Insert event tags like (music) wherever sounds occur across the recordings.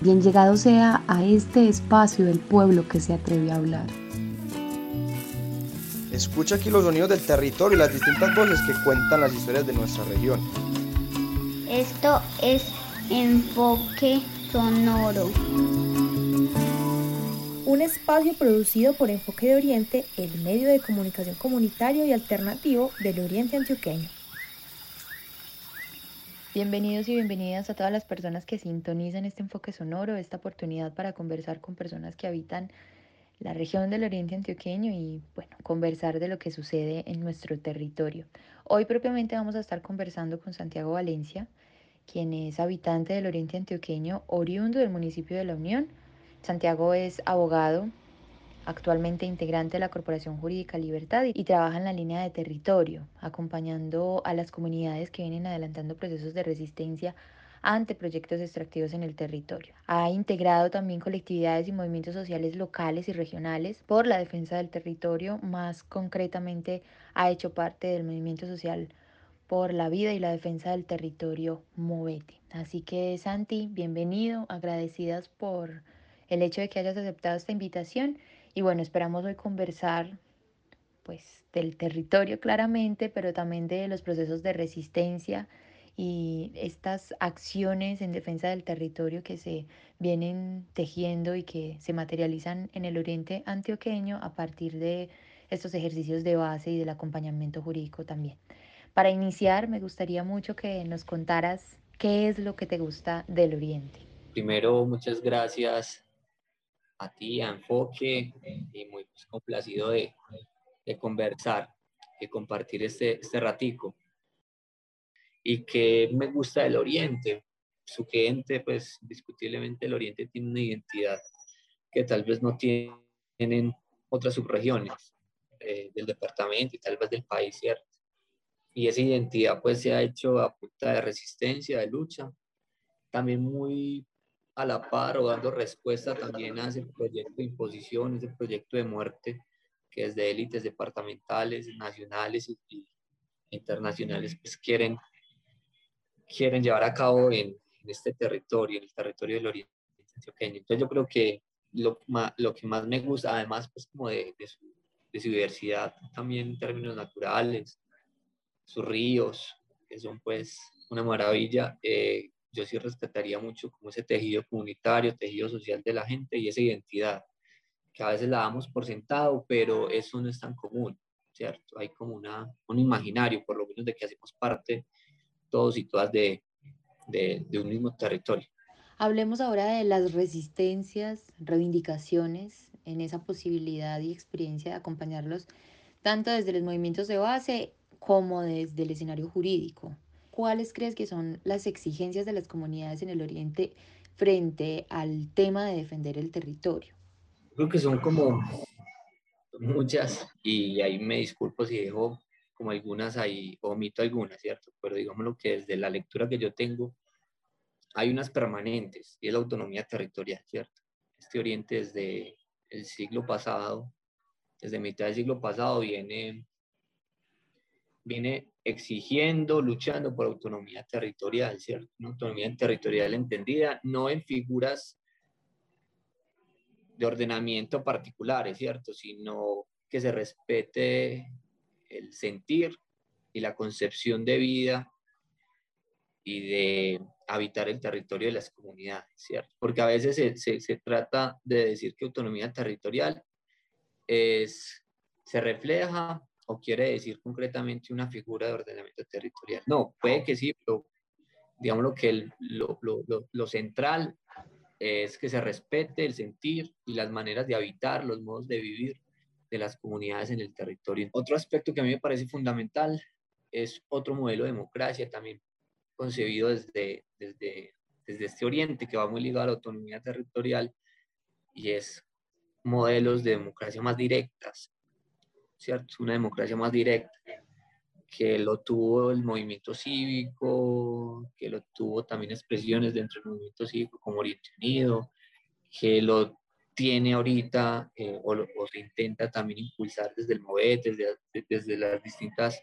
Bien llegado sea a este espacio del pueblo que se atreve a hablar. Escucha aquí los sonidos del territorio y las distintas voces que cuentan las historias de nuestra región. Esto es Enfoque Sonoro. Un espacio producido por Enfoque de Oriente, el medio de comunicación comunitario y alternativo del Oriente Antioqueño. Bienvenidos y bienvenidas a todas las personas que sintonizan este enfoque sonoro, esta oportunidad para conversar con personas que habitan la región del Oriente Antioqueño y bueno, conversar de lo que sucede en nuestro territorio. Hoy propiamente vamos a estar conversando con Santiago Valencia, quien es habitante del Oriente Antioqueño, oriundo del municipio de La Unión. Santiago es abogado, actualmente integrante de la Corporación Jurídica Libertad y trabaja en la línea de territorio, acompañando a las comunidades que vienen adelantando procesos de resistencia ante proyectos extractivos en el territorio. Ha integrado también colectividades y movimientos sociales locales y regionales por la defensa del territorio, más concretamente ha hecho parte del movimiento social por la vida y la defensa del territorio Movete. Así que Santi, bienvenido, agradecidas por el hecho de que hayas aceptado esta invitación y bueno, esperamos hoy conversar pues del territorio claramente, pero también de los procesos de resistencia y estas acciones en defensa del territorio que se vienen tejiendo y que se materializan en el oriente antioqueño a partir de estos ejercicios de base y del acompañamiento jurídico también. Para iniciar, me gustaría mucho que nos contaras qué es lo que te gusta del oriente. Primero, muchas gracias a ti, a Enfoque, y muy complacido de, de, conversar, de compartir este, este ratico. Y que me gusta del Oriente, su gente, pues discutiblemente el Oriente tiene una identidad que tal vez no tienen otras subregiones eh, del departamento y tal vez del país, ¿cierto? Y esa identidad pues se ha hecho a punta de resistencia, de lucha, también muy a la par o dando respuesta también a ese proyecto de imposición, ese proyecto de muerte que desde élites departamentales, nacionales y, internacionales pues quieren, quieren llevar a cabo en, este territorio, en el territorio del Oriente Antioqueño. Entonces yo creo que lo, lo que más me gusta, además pues como de, de, su, de, su, diversidad también en términos naturales, sus ríos, que son pues una maravilla, eh, yo sí respetaría mucho como ese tejido comunitario, tejido social de la gente y esa identidad, que a veces la damos por sentado, pero eso no es tan común, ¿cierto? Hay como una, un imaginario, por lo menos, de que hacemos parte todos y todas de, de, de un mismo territorio. Hablemos ahora de las resistencias, reivindicaciones en esa posibilidad y experiencia de acompañarlos tanto desde los movimientos de base como desde el escenario jurídico. ¿Cuáles crees que son las exigencias de las comunidades en el Oriente frente al tema de defender el territorio? Creo que son como muchas y ahí me disculpo si dejo como algunas ahí, omito algunas, ¿cierto? Pero digámoslo que desde la lectura que yo tengo, hay unas permanentes y es la autonomía territorial, ¿cierto? Este Oriente desde el siglo pasado, desde mitad del siglo pasado viene, viene exigiendo, luchando por autonomía territorial, ¿cierto? Una autonomía territorial entendida no en figuras de ordenamiento particulares, ¿cierto? Sino que se respete el sentir y la concepción de vida y de habitar el territorio de las comunidades, ¿cierto? Porque a veces se, se trata de decir que autonomía territorial es, se refleja o quiere decir concretamente una figura de ordenamiento territorial. No, puede que sí, pero digamos lo que lo, lo, lo, central es que se respete el sentir y las maneras de habitar, los modos de vivir de las comunidades en el territorio. Otro aspecto que a mí me parece fundamental es otro modelo de democracia también concebido desde, desde, desde este oriente que va muy ligado a la autonomía territorial y es modelos de democracia más directas, ¿cierto? Una democracia más directa, que lo tuvo el movimiento cívico, que lo tuvo también expresiones dentro del movimiento cívico como Oriente Unido, que lo tiene ahorita eh, o, se intenta también impulsar desde el MOVET, desde, desde las distintas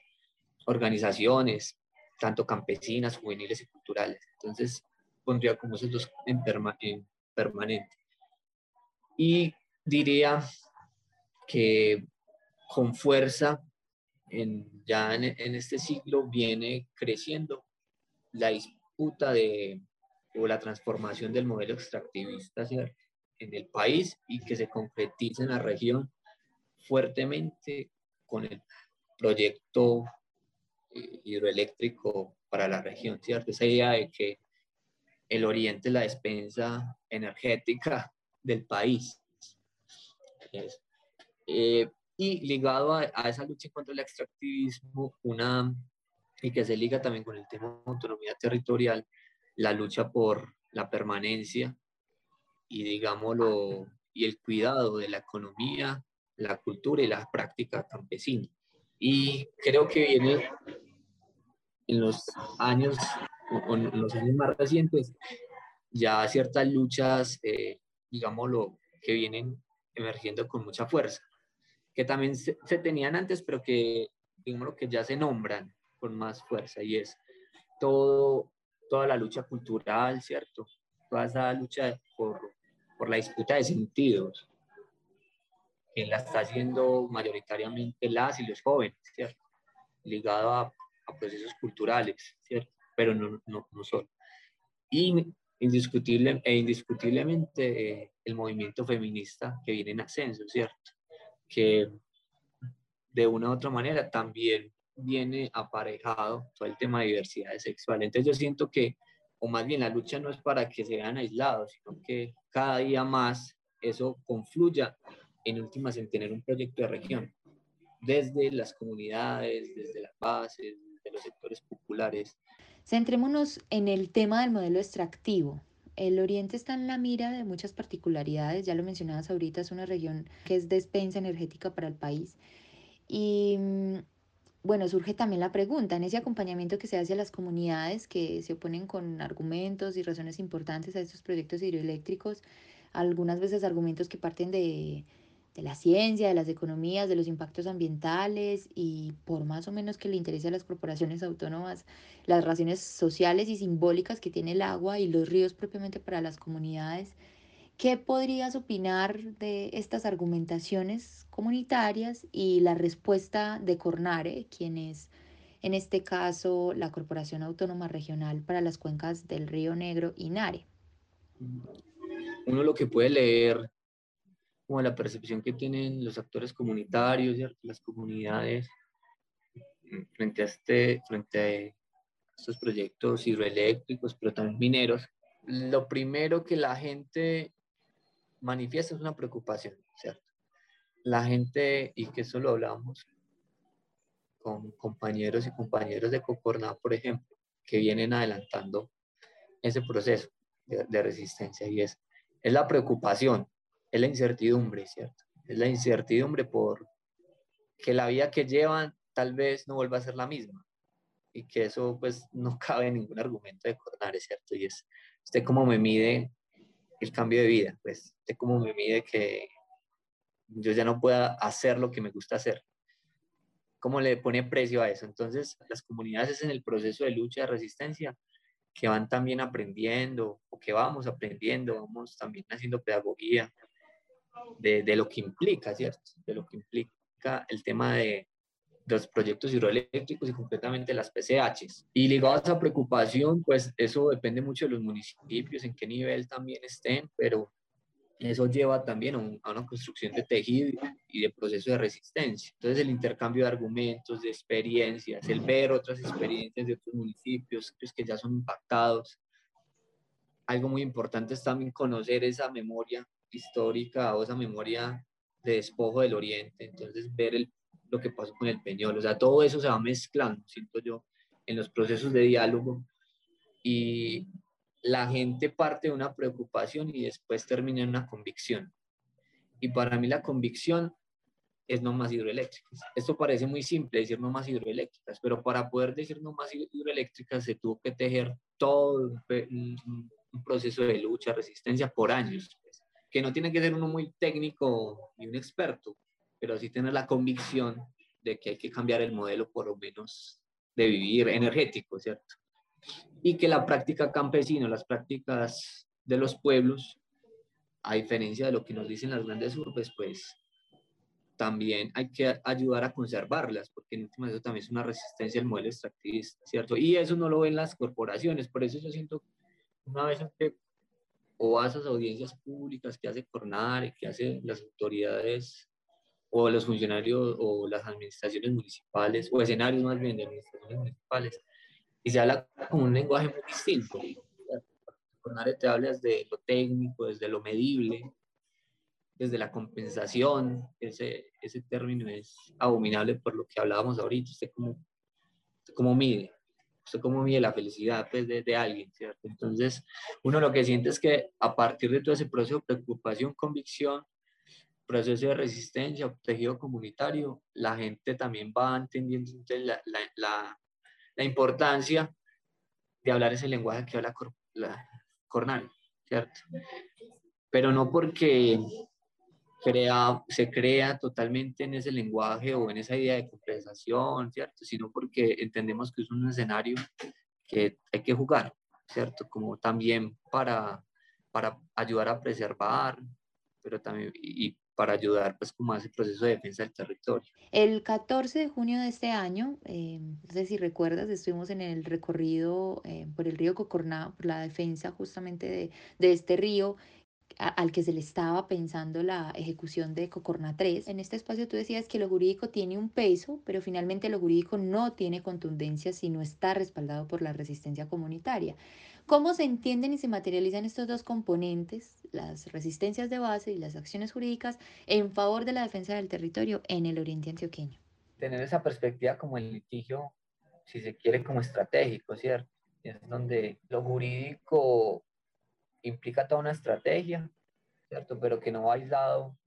organizaciones, tanto campesinas, juveniles y culturales. Entonces, pondría como esos dos en, permanente. Y diría que con fuerza en, ya en, este siglo viene creciendo la disputa de, o la transformación del modelo extractivista en el país y que se concretiza en la región fuertemente con el proyecto eh, hidroeléctrico para la región, ¿cierto? Esa idea de que el oriente es la despensa energética del país. Eh, y ligado a, a, esa lucha contra el extractivismo, una, y que se liga también con el tema de autonomía territorial, la lucha por la permanencia y, digámoslo, y el cuidado de la economía, la cultura y la práctica campesina. Y creo que viene en los años, en los años más recientes, ya ciertas luchas, eh, digámoslo, que vienen emergiendo con mucha fuerza, que también se, tenían antes, pero que, digámoslo, que ya se nombran con más fuerza, y es todo, toda la lucha cultural, ¿cierto? Toda esa lucha por, por la disputa de sentidos, que la está haciendo mayoritariamente las y los jóvenes, ¿cierto? Ligado a, a procesos culturales, ¿cierto? Pero no, no, no solo. Y indiscutible, e indiscutiblemente eh, el movimiento feminista que viene en ascenso, ¿cierto? Que de una u otra manera también viene aparejado todo el tema de diversidad sexual. Entonces yo siento que, o más bien la lucha no es para que se vean aislados, sino que cada día más eso confluya en últimas en tener un proyecto de región, desde las comunidades, desde las bases, de los sectores populares. Centrémonos en el tema del modelo extractivo. El Oriente está en la mira de muchas particularidades, ya lo mencionabas ahorita, es una región que es despensa energética para el país. Y mm, bueno, surge también la pregunta, en ese acompañamiento que se hace a las comunidades que se oponen con argumentos y razones importantes a estos proyectos hidroeléctricos, algunas veces argumentos que parten de de la ciencia, de las economías, de los impactos ambientales y por más o menos que le interese a las corporaciones autónomas las razones sociales y simbólicas que tiene el agua y los ríos propiamente para las comunidades. ¿Qué podrías opinar de estas argumentaciones comunitarias y la respuesta de Cornare, quien es en este caso la Corporación Autónoma Regional para las Cuencas del Río Negro y Nare? Uno lo que puede leer como la percepción que tienen los actores comunitarios, y las comunidades mm, frente a, este, frente a estos proyectos hidroeléctricos, pero también mineros. Lo primero que la gente manifiesta es una preocupación, ¿cierto? La gente, y que eso lo hablamos con compañeros y compañeros de Cocorná, por ejemplo, que vienen adelantando ese proceso de, de resistencia, y es, es la preocupación es la incertidumbre, ¿cierto? Es la incertidumbre por que la vida que llevan tal vez no vuelva a ser la misma y que eso pues (laughs) no cabe en ningún argumento de Cornare, ¿cierto? Y es, ¿usted cómo me mide el cambio de vida? Pues, ¿usted cómo me mide que yo ya no pueda hacer lo que me gusta hacer? ¿Cómo le pone precio a eso? Entonces, las comunidades en el proceso de lucha, de resistencia, que van también aprendiendo o que vamos aprendiendo, vamos también haciendo pedagogía, de, lo que implica, ¿cierto? De lo que implica el tema de, los proyectos hidroeléctricos y concretamente las PCHs. Y ligado a esa preocupación, pues eso depende mucho de los municipios, en qué nivel también estén, pero eso lleva también a, una construcción de tejido y de proceso de resistencia. Entonces el intercambio de argumentos, de experiencias, el ver otras experiencias de otros municipios pues, que ya son impactados. Algo muy importante es también conocer esa memoria histórica o esa memoria de despojo del Oriente, entonces ver el, lo que pasó con el Peñol, o sea, todo eso se va mezclando, siento yo, en los procesos de diálogo y la gente parte de una preocupación y después termina en una convicción. Y para mí la convicción es no más hidroeléctricas. Esto parece muy simple, decir no más hidroeléctricas, pero para poder decir no más hidroeléctricas se tuvo que tejer todo un, un proceso de lucha, resistencia por años que no tiene que ser uno muy técnico ni un experto, pero sí tener la convicción de que hay que cambiar el modelo por lo menos de vivir energético, ¿cierto? y que la práctica campesina, las prácticas de los pueblos, a diferencia de lo que nos dicen las grandes urbes, pues también hay que ayudar a conservarlas, porque en última eso también es una resistencia al modelo extractivista, ¿cierto? Y eso no lo ven las corporaciones, por eso yo siento, una vez que o a esas audiencias públicas que hace Cornare, que hacen las autoridades o los funcionarios o las administraciones municipales, o escenarios más bien de administraciones municipales, y se habla con un lenguaje muy distinto. Cornare te habla desde lo técnico, desde lo medible, desde la compensación, ese, ese término es abominable por lo que hablábamos ahorita, usted cómo, cómo mide, usted cómo mide la felicidad pues, de, de, alguien, ¿cierto? Entonces, uno lo que siente es que a partir de todo ese proceso de preocupación, convicción, proceso de resistencia, tejido comunitario, la gente también va entendiendo la, la, la, la, importancia de hablar ese lenguaje que habla la, Cornal, ¿cierto? Pero no porque se crea totalmente en ese lenguaje o en esa idea de compensación, ¿cierto? Sino porque entendemos que es un escenario que hay que jugar, ¿cierto? Como también para, para ayudar a preservar, pero también y para ayudar pues como a ese proceso de defensa del territorio. El 14 de junio de este año, eh, no sé si recuerdas, estuvimos en el recorrido eh, por el río Cocorná, por la defensa justamente de, de este río al que se le estaba pensando la ejecución de Cocorna 3. En este espacio tú decías que lo jurídico tiene un peso, pero finalmente lo jurídico no tiene contundencia si no está respaldado por la resistencia comunitaria. ¿Cómo se entienden y se materializan estos dos componentes, las resistencias de base y las acciones jurídicas, en favor de la defensa del territorio en el oriente antioqueño? Tener esa perspectiva como el litigio, si se quiere, como estratégico, ¿cierto? Es donde lo jurídico implica toda una estrategia, ¿cierto? Pero que no va aislado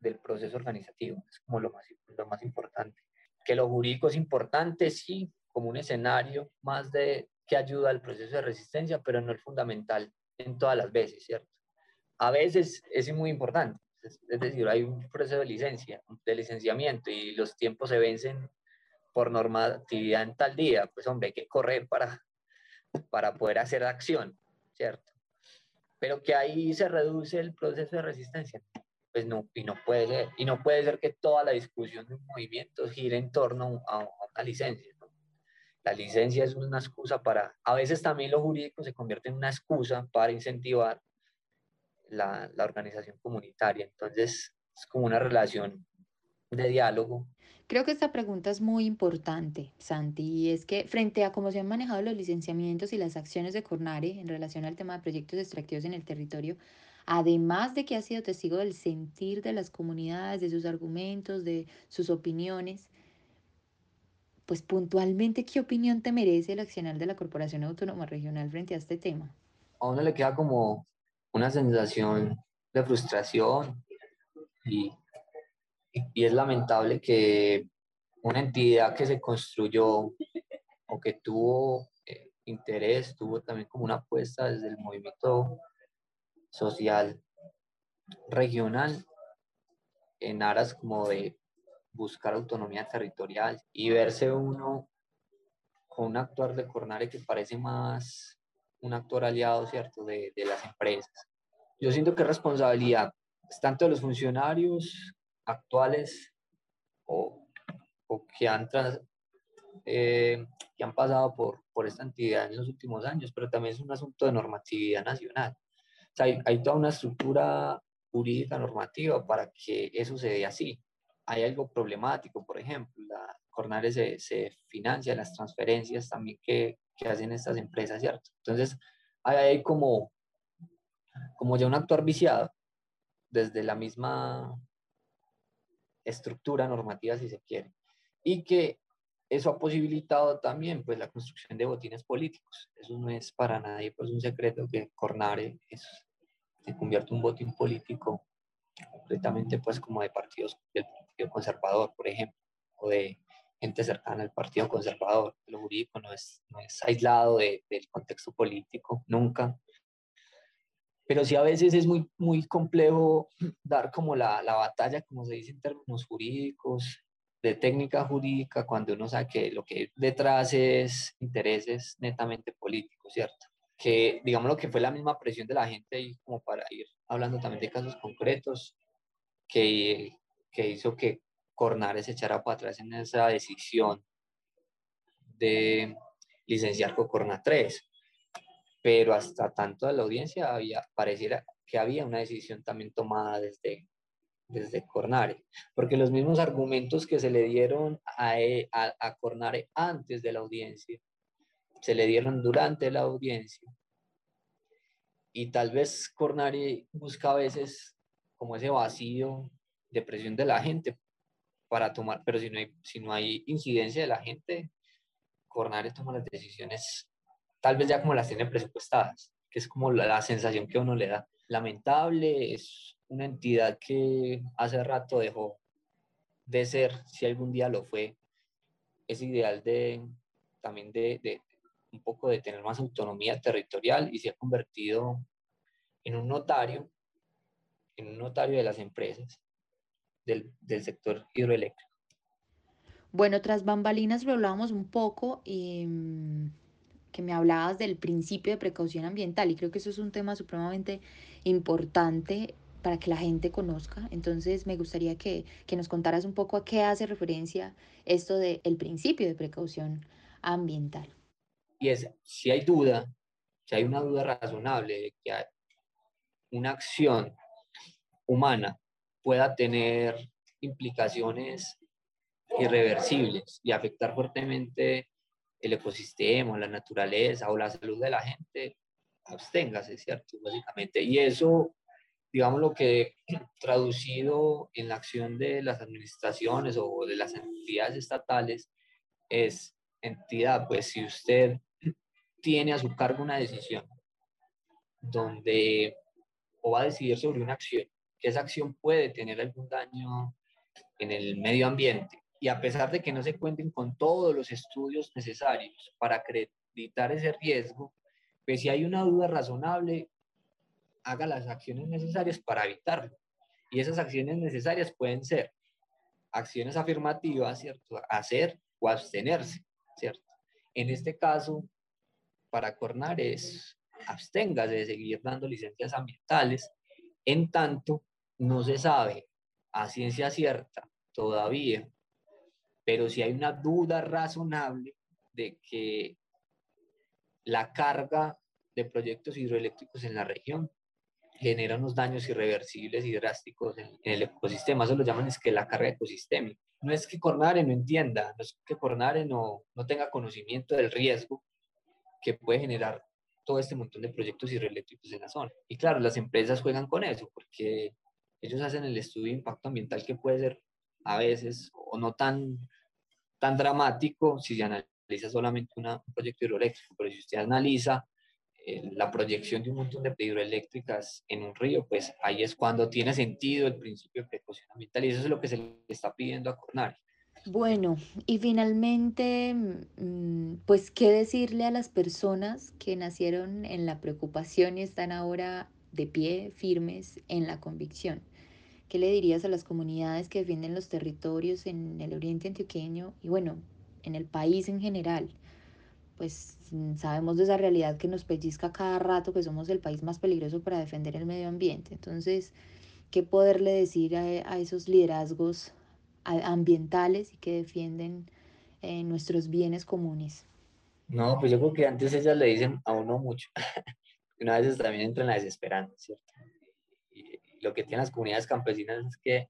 del proceso organizativo, es como lo más, lo más importante. Que lo jurídico es importante, sí, como un escenario más de que ayuda al proceso de resistencia, pero no es fundamental en todas las veces, ¿cierto? A veces es muy importante, es, decir, hay un proceso de licencia, de licenciamiento y los tiempos se vencen por normatividad en tal día, pues hombre, hay que correr para, para poder hacer acción, ¿cierto? Pero que ahí se reduce el proceso de resistencia. Pues no, y no puede ser, y no puede ser que toda la discusión de un movimiento gire en torno a, una licencia. La licencia es una excusa para, a veces también lo jurídico se convierte en una excusa para incentivar la, la organización comunitaria. Entonces, es como una relación de diálogo Creo que esta pregunta es muy importante, Santi, y es que frente a cómo se han manejado los licenciamientos y las acciones de Cornare en relación al tema de proyectos extractivos en el territorio, además de que ha sido testigo del sentir de las comunidades, de sus argumentos, de sus opiniones, pues puntualmente, ¿qué opinión te merece el accionar de la Corporación Autónoma Regional frente a este tema? A uno le queda como una sensación de frustración y y es lamentable que una entidad que se construyó o que tuvo eh, interés, tuvo también como una apuesta desde el movimiento social regional en aras como de buscar autonomía territorial y verse uno con un actuar de Cornare que parece más un actor aliado, ¿cierto?, de, de las empresas. Yo siento que es responsabilidad tanto de los funcionarios actuales o, o que, han eh, que han pasado por, por esta entidad en los últimos años, pero también es un asunto de normatividad nacional. O sea, hay, hay toda una estructura jurídica normativa para que eso se dé así. Hay algo problemático, por ejemplo, la Cornare se, se financia las transferencias también que, que hacen estas empresas, ¿cierto? Entonces, hay, hay como, como ya un actuar viciado desde la misma estructura normativa, si se quiere, y que eso ha posibilitado también pues, la construcción de botines políticos. Eso no es para nadie pues, un secreto que Cornare es, se convierte en un botín político completamente pues, como de partidos del Partido Conservador, por ejemplo, o de gente cercana al Partido Conservador. Lo jurídico no es, no es aislado de, del contexto político, nunca pero sí a veces es muy, muy complejo dar como la, la batalla, como se dice en términos jurídicos, de técnica jurídica cuando uno sabe que lo que detrás es intereses netamente políticos, ¿cierto? Que digamos lo que fue la misma presión de la gente y como para ir hablando también de casos concretos que, que hizo que Cornares se echara para atrás en esa decisión de licenciar Cocorna 3. Pero hasta tanto de la audiencia había, pareciera que había una decisión también tomada desde, desde Cornare, porque los mismos argumentos que se le dieron a, e, a, a Cornare antes de la audiencia, se le dieron durante la audiencia. Y tal vez Cornare busca a veces como ese vacío de presión de la gente para tomar, pero si no hay, si no hay incidencia de la gente, Cornare toma las decisiones tal vez ya como las tiene presupuestadas, que es como la, la sensación que uno le da. Lamentable, es una entidad que hace rato dejó de ser, si algún día lo fue, ese ideal de también de, de, un poco de tener más autonomía territorial y se ha convertido en un notario, en un notario de las empresas del, del sector hidroeléctrico. Bueno, tras bambalinas lo hablábamos un poco y que me hablabas del principio de precaución ambiental y creo que eso es un tema supremamente importante para que la gente conozca. Entonces me gustaría que, que nos contaras un poco a qué hace referencia esto del el principio de precaución ambiental. Y es, si hay duda, si hay una duda razonable de que una acción humana pueda tener implicaciones irreversibles y afectar fuertemente el ecosistema, la naturaleza o la salud de la gente, absténgase, ¿cierto? Básicamente. Y eso, digamos, lo que (clears throat) traducido en la acción de las administraciones o de las entidades estatales es entidad, pues si usted (clears throat) tiene a su cargo una decisión donde o va a decidir sobre una acción, que esa acción puede tener algún daño en el medio ambiente y a pesar de que no se cuenten con todos los estudios necesarios para acreditar ese riesgo, pues si hay una duda razonable, haga las acciones necesarias para evitarlo. Y esas acciones necesarias pueden ser acciones afirmativas, ¿cierto? Hacer o abstenerse, ¿cierto? En este caso, para Cornar es absténgase de seguir dando licencias ambientales, en tanto no se sabe a ciencia cierta todavía pero si hay una duda razonable de que la carga de proyectos hidroeléctricos en la región genera unos daños irreversibles y drásticos en, en el ecosistema. Eso lo llaman es que la carga ecosistémica. No es que Cornare no entienda, no es que Cornare no, no tenga conocimiento del riesgo que puede generar todo este montón de proyectos hidroeléctricos en la zona. Y claro, las empresas juegan con eso porque ellos hacen el estudio de impacto ambiental que puede ser a veces o no tan, tan dramático si se analiza solamente una, un proyecto hidroeléctrico, pero si usted analiza eh, la proyección de un montón de hidroeléctricas en un río, pues ahí es cuando tiene sentido el principio de precaución ambiental y eso es lo que se le está pidiendo a Cornari. Bueno, y finalmente, mm, pues, ¿qué decirle a las personas que nacieron en la preocupación y están ahora de pie, firmes en la convicción? ¿Qué le dirías a las comunidades que defienden los territorios en el oriente antioqueño y bueno, en el país en general? Pues mm, sabemos de esa realidad que nos pellizca cada rato que somos el país más peligroso para defender el medio ambiente. Entonces, ¿qué poderle decir a, esos liderazgos ambientales y que defienden eh, nuestros bienes comunes? No, pues yo creo que antes ellas le dicen a uno mucho. (laughs) Una vez también entra en la desesperanza, ¿cierto? Lo que tienen las comunidades campesinas es que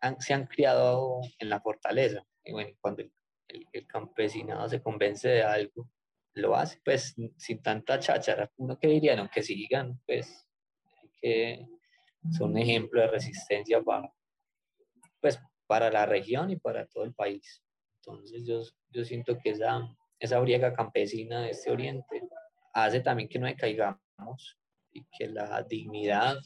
han, se han criado en la fortaleza. Y bueno, cuando el, el, el, campesinado se convence de algo, lo hace pues sin tanta cháchara. Uno que diría, no, que sigan, pues, que son un ejemplo de resistencia para, pues, para la región y para todo el país. Entonces yo, yo siento que esa, esa briega campesina de este oriente hace también que no decaigamos y que la dignidad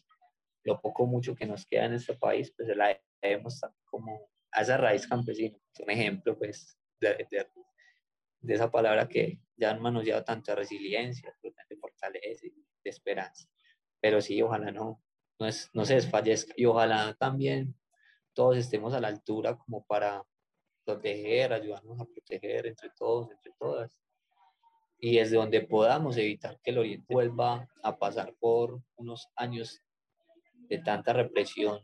lo poco mucho que nos queda en este país, pues la debemos como a esa raíz campesina. Es un ejemplo, pues, de, de, de esa palabra que ya han manoseado tanto de resiliencia, de fortaleza de esperanza. Pero sí, ojalá no, no, es, no se desfallezca y ojalá también todos estemos a la altura como para proteger, ayudarnos a proteger entre todos, entre todas. Y desde donde podamos evitar que el Oriente vuelva a pasar por unos años de tanta represión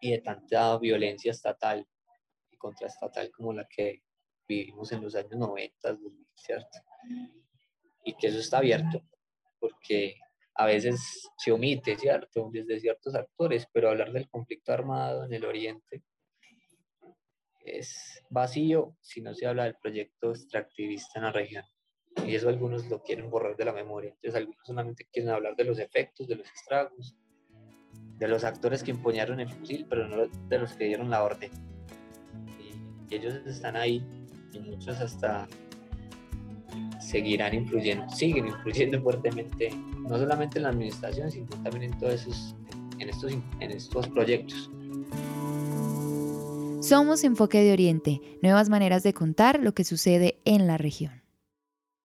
y de tanta violencia estatal y contraestatal como la que vivimos en los años 90, ¿cierto? Y que eso está abierto, porque a veces se omite, ¿cierto? Desde ciertos actores, pero hablar del conflicto armado en el Oriente es vacío si no se habla del proyecto extractivista en la región. Y eso algunos lo quieren borrar de la memoria. Entonces algunos solamente quieren hablar de los efectos, de los estragos, de los actores que empuñaron el fusil, pero no de los que dieron la orden. Y, ellos están ahí y muchos hasta seguirán influyendo, siguen influyendo (laughs) fuertemente, no solamente en la administración, sino también en todos esos, en estos, en estos proyectos. Somos Enfoque de Oriente, nuevas maneras de contar lo que sucede en la región.